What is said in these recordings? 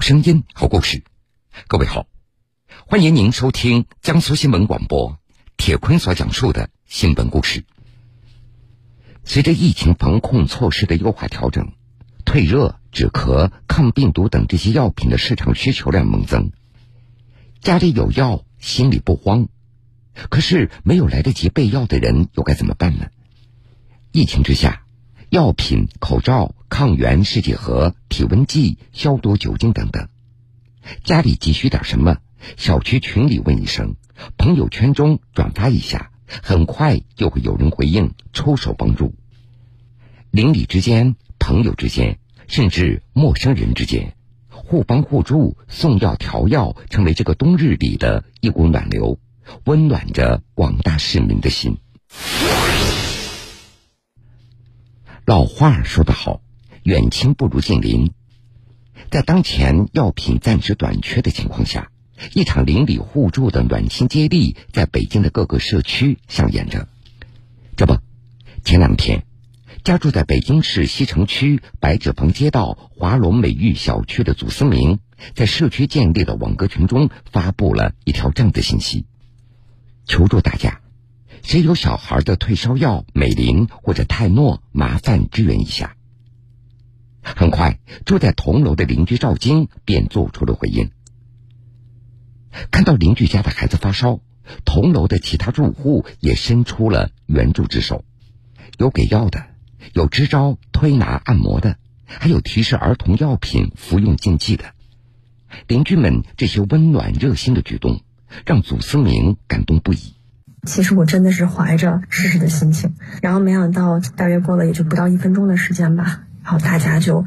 声音，好故事。各位好，欢迎您收听江苏新闻广播铁坤所讲述的新闻故事。随着疫情防控措施的优化调整，退热、止咳、抗病毒等这些药品的市场需求量猛增。家里有药，心里不慌。可是没有来得及备药的人，又该怎么办呢？疫情之下，药品、口罩、抗原试剂盒、体温计、消毒酒精等等，家里急需点什么？小区群里问一声，朋友圈中转发一下，很快就会有人回应，出手帮助。邻里之间、朋友之间，甚至陌生人之间，互帮互助、送药调药，成为这个冬日里的一股暖流。温暖着广大市民的心。老话说得好，远亲不如近邻。在当前药品暂时短缺的情况下，一场邻里互助的暖心接力在北京的各个社区上演着。这不，前两天，家住在北京市西城区白纸坊街道华龙美玉小区的祖思明，在社区建立的网格群中发布了一条这样的信息。求助大家，谁有小孩的退烧药美林或者泰诺，麻烦支援一下。很快，住在同楼的邻居赵晶便做出了回应。看到邻居家的孩子发烧，同楼的其他住户也伸出了援助之手，有给药的，有支招推拿按摩的，还有提示儿童药品服用禁忌的。邻居们这些温暖热心的举动。让祖思明感动不已。其实我真的是怀着试试的心情，然后没想到大约过了也就不到一分钟的时间吧，然后大家就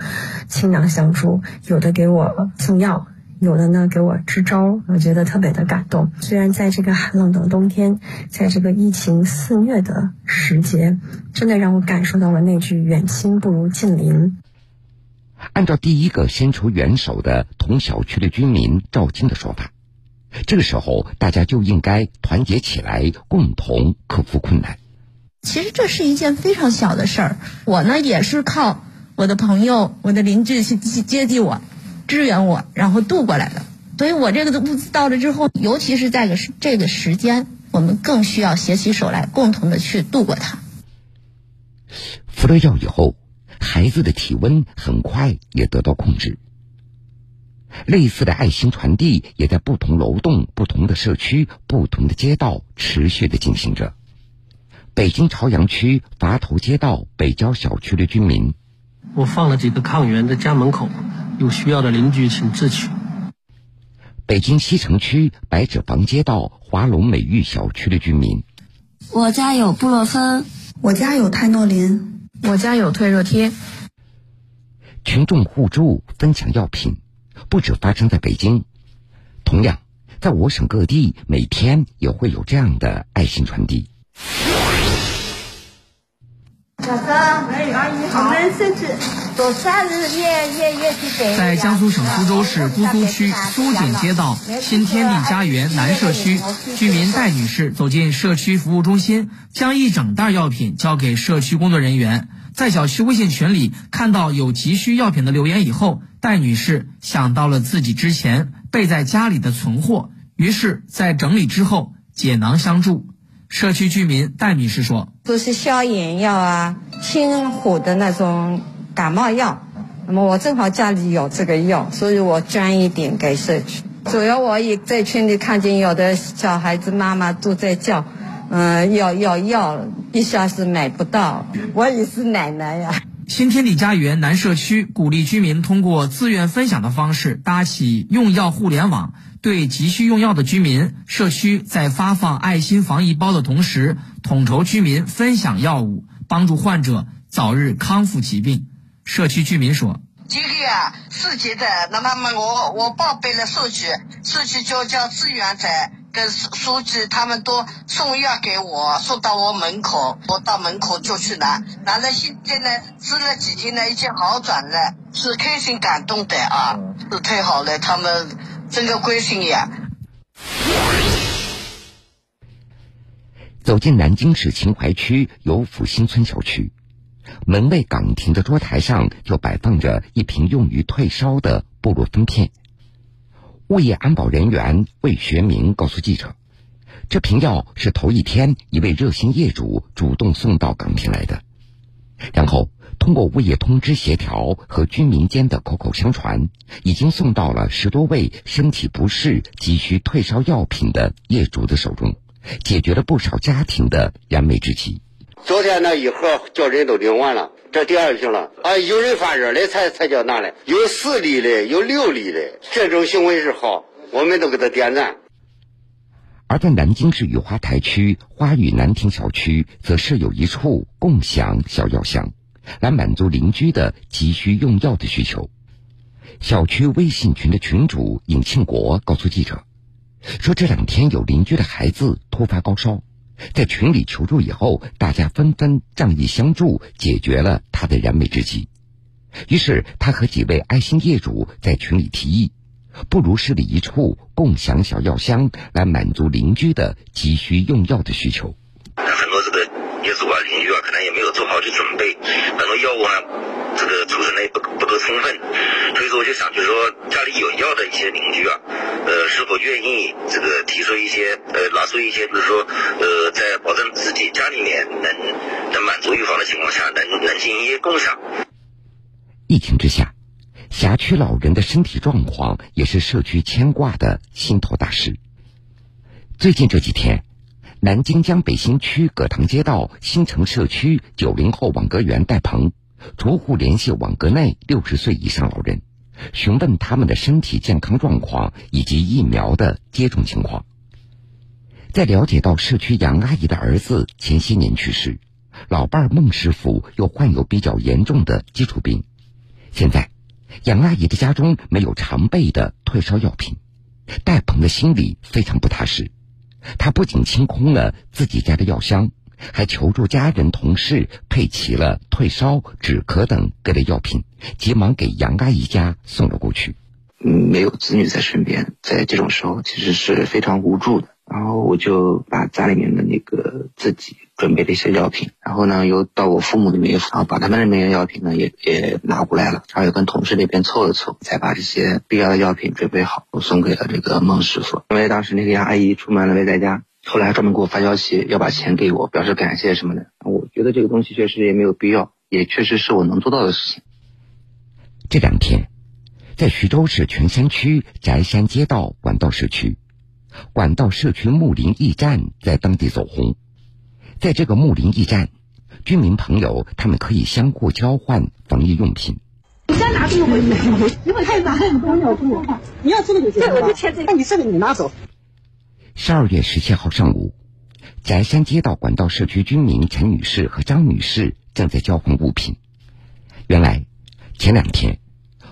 倾囊相助，有的给我送药，有的呢给我支招，我觉得特别的感动。虽然在这个寒冷的冬天，在这个疫情肆虐的时节，真的让我感受到了那句“远亲不如近邻”。按照第一个伸出援手的同小区的居民赵金的说法。这个时候，大家就应该团结起来，共同克服困难。其实这是一件非常小的事儿，我呢也是靠我的朋友、我的邻居去去接济我、支援我，然后渡过来的。所以我这个的物资到了之后，尤其是在个这个时间，我们更需要携起手来，共同的去度过它。服了药以后，孩子的体温很快也得到控制。类似的爱心传递也在不同楼栋、不同的社区、不同的街道持续的进行着。北京朝阳区垡头街道北郊小区的居民，我放了几个抗原在家门口，有需要的邻居请自取。北京西城区白纸坊街道华龙美玉小区的居民，我家有布洛芬，我家有泰诺林，我家有退热贴。群众互助分享药品。不止发生在北京，同样，在我省各地，每天也会有这样的爱心传递。小张，美女阿姨好，我们。在江苏省苏州市姑苏区苏锦街道新天地家园南社区，居民戴女士走进社区服务中心，将一整袋药品交给社区工作人员。在小区微信群里看到有急需药品的留言以后，戴女士想到了自己之前备在家里的存货，于是，在整理之后解囊相助。社区居民戴女士说：“都是消炎药啊，清火的那种感冒药。那么我正好家里有这个药，所以我捐一点给社区。主要我也在群里看见有的小孩子妈妈都在叫。”嗯，要要要，一下是买不到。我也是奶奶呀。新天地家园南社区鼓励居民通过自愿分享的方式搭起用药互联网，对急需用药的居民，社区在发放爱心防疫包的同时，统筹居民分享药物，帮助患者早日康复疾病。社区居民说：“这个呀，四级的，那么么我我报备了社区，社区就叫志愿者。”跟书书记他们都送药给我，送到我门口，我到门口就去拿。拿了现在呢，吃了几天呢，已经好转了，是开心感动的啊，是太好了，他们真的关心呀。走进南京市秦淮区游府新村小区，门卫岗亭的桌台上就摆放着一瓶用于退烧的布洛芬片。物业安保人员魏学明告诉记者，这瓶药是头一天一位热心业主主动送到岗亭来的，然后通过物业通知协调和居民间的口口相传，已经送到了十多位身体不适急需退烧药品的业主的手中，解决了不少家庭的燃眉之急。昨天那一盒叫人都领完了，这第二瓶了啊！有人发热的才才叫拿来，有四粒的，有六粒的，这种行为是好，我们都给他点赞。而在南京市雨花台区花语南亭小区，则设有一处共享小药箱，来满足邻居的急需用药的需求。小区微信群的群主尹庆国告诉记者，说这两天有邻居的孩子突发高烧。在群里求助以后，大家纷纷仗义相助，解决了他的燃眉之急。于是，他和几位爱心业主在群里提议，不如设立一处共享小药箱，来满足邻居的急需用药的需求这个业主啊、邻居啊，可能也没有做好去准备，很多药物呢。这个储存的也不不够充分，所以说我就想，就是说家里有药的一些邻居啊，呃，是否愿意这个提出一些呃，拿出一些，就是说呃，在保证自己家里面能能满足预防的情况下，能能进行一些共享。疫情之下，辖区老人的身体状况也是社区牵挂的心头大事。最近这几天，南京江北新区葛塘街道新城社区九零后网格员戴鹏。逐户联系网格内六十岁以上老人，询问他们的身体健康状况以及疫苗的接种情况。在了解到社区杨阿姨的儿子前些年去世，老伴孟师傅又患有比较严重的基础病，现在杨阿姨的家中没有常备的退烧药品，戴鹏的心里非常不踏实。他不仅清空了自己家的药箱。还求助家人、同事配齐了退烧、止咳等各类药品，急忙给杨阿姨家送了过去。没有子女在身边，在这种时候其实是非常无助的。然后我就把家里面的那个自己准备的一些药品，然后呢又到我父母那边，然后把他们那边的药品呢也也拿过来了，然后又跟同事那边凑了凑，才把这些必要的药品准备好，我送给了这个孟师傅。因为当时那个杨阿姨出门了没在家。后来专门给我发消息，要把钱给我，表示感谢什么的。我觉得这个东西确实也没有必要，也确实是我能做到的事情。这两天，在徐州市泉山区翟山街道管道社区，管道社区木林驿站在当地走红。在这个木林驿站，居民朋友他们可以相互交换防疫用品。你先拿这个回去，一会儿看哪还有多尿布。你要这个就行，这我就签这个。那你这个你拿走。十二月十七号上午，翟山街道管道社区居民陈女士和张女士正在交换物品。原来，前两天，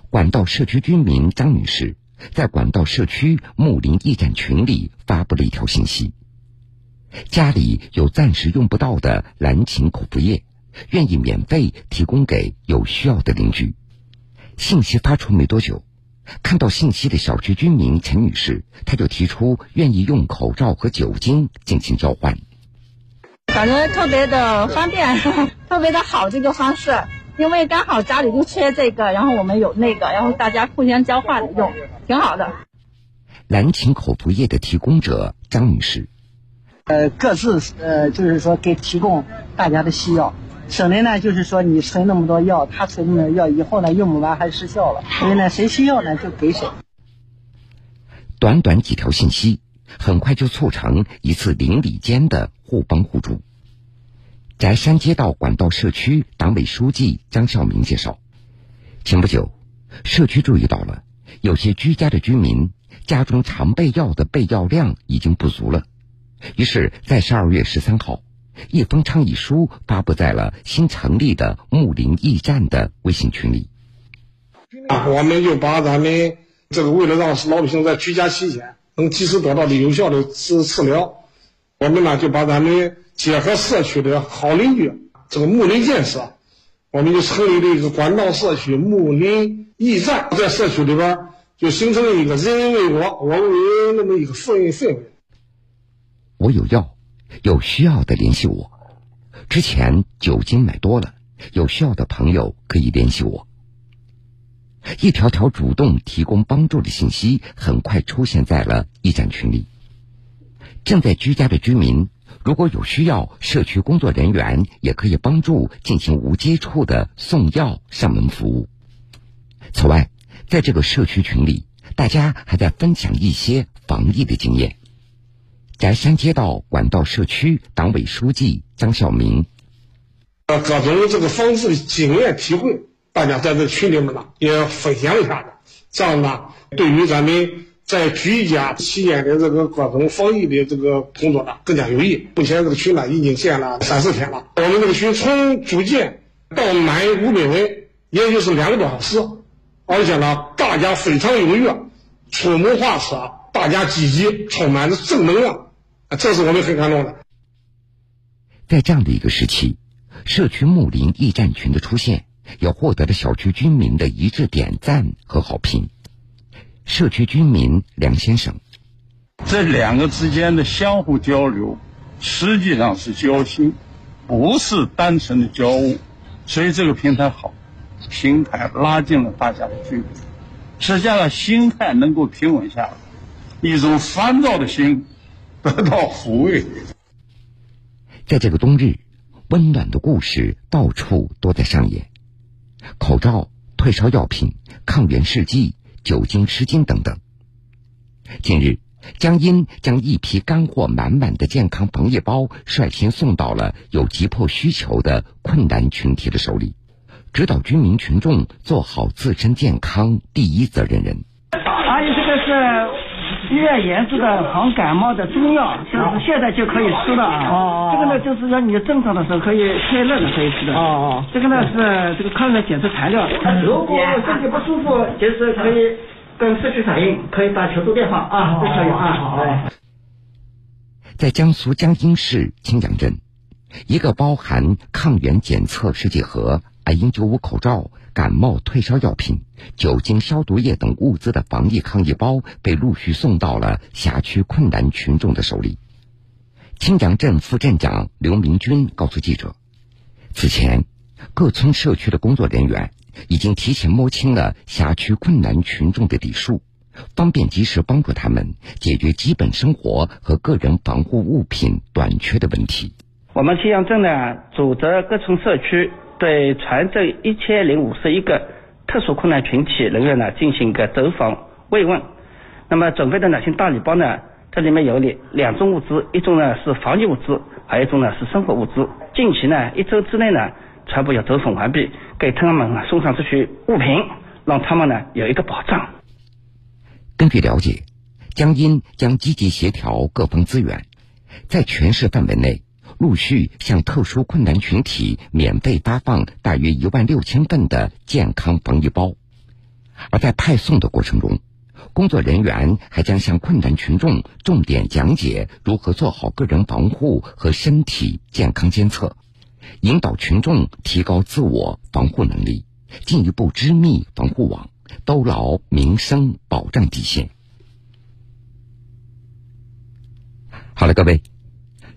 管道社区居民张女士在管道社区睦邻驿站群里发布了一条信息：家里有暂时用不到的蓝芩口服液，愿意免费提供给有需要的邻居。信息发出没多久。看到信息的小区居民陈女士，她就提出愿意用口罩和酒精进行交换，感觉特别的方便，特别的好这个方式，因为刚好家里就缺这个，然后我们有那个，然后大家互相交换用，挺好的。蓝芩口服液的提供者张女士，呃，各自呃，就是说给提供大家的需要。省的呢，就是说你存那么多药，他存那么多药，以后呢用不完还失效了。所以呢，谁需要呢就给谁。短短几条信息，很快就促成一次邻里间的互帮互助。翟山街道管道社区党委书记张孝明介绍，前不久，社区注意到了有些居家的居民家中常备药的备药量已经不足了，于是，在十二月十三号。一封倡议书发布在了新成立的睦邻驿站的微信群里。啊我们就把咱们这个为了让老百姓在居家期间能及时得到的有效的治治疗，我们呢就把咱们结合社区的好邻居这个睦邻建设，我们就成立了一个管道社区睦邻驿站，在社区里边就形成了一个人人为我，我为人那么一个氛氛围。我有药。有需要的联系我。之前酒精买多了，有需要的朋友可以联系我。一条条主动提供帮助的信息很快出现在了驿站群里。正在居家的居民，如果有需要，社区工作人员也可以帮助进行无接触的送药上门服务。此外，在这个社区群里，大家还在分享一些防疫的经验。翟山街道管道社区党委书记张晓明，呃，各种这个防治的经验体会，大家在这群里面呢也分享一下子，这样呢，对于咱们在居家期间的这个各种防疫的这个工作呢更加有益。目前这个群呢已经建了三四天了，我们这个群从组建到满五百人，也就是两个多小时，而且呢，大家非常踊跃，出谋划策，大家积极，充满着正能量。这是我们很感动的。在这样的一个时期，社区睦邻驿站群的出现，也获得了小区居民的一致点赞和好评。社区居民梁先生，这两个之间的相互交流，实际上是交心，不是单纯的交物，所以这个平台好，平台拉近了大家的距离，实际上心态能够平稳下来，一种烦躁的心。得到抚慰。在这个冬日，温暖的故事到处都在上演：口罩、退烧药品、抗原试剂、酒精湿巾等等。近日，江阴将一批干货满满的健康防疫包率先送到了有急迫需求的困难群体的手里，指导居民群众做好自身健康第一责任人。医院研制的防感冒的中药，就是现在就可以吃的啊。哦这个呢，就是说你症状的时候可以天热的可以吃的。哦哦。这个呢是这个抗原检测材料。如果身体不舒服，就是可以跟社区反映，可以打求助电话啊，都可以啊。好。在江苏江阴市青阳镇，一个包含抗原检测试剂盒、N95 口罩。感冒退烧药品、酒精消毒液等物资的防疫抗疫包被陆续送到了辖区困难群众的手里。青阳镇副镇长刘明军告诉记者，此前各村社区的工作人员已经提前摸清了辖区困难群众的底数，方便及时帮助他们解决基本生活和个人防护物品短缺的问题。我们青阳镇呢，组织各村社区。对全镇一千零五十一个特殊困难群体人员呢进行一个走访慰问。那么准备的两些大礼包呢，这里面有两两种物资，一种呢是防疫物资，还有一种呢是生活物资。近期呢一周之内呢全部要走访完毕，给他们送上这些物品，让他们呢有一个保障。根据了解，江阴将积极协调各方资源，在全市范围内。陆续向特殊困难群体免费发放大约一万六千份的健康防疫包，而在派送的过程中，工作人员还将向困难群众重点讲解如何做好个人防护和身体健康监测，引导群众提高自我防护能力，进一步织密防护网，兜牢民生保障底线。好了，各位。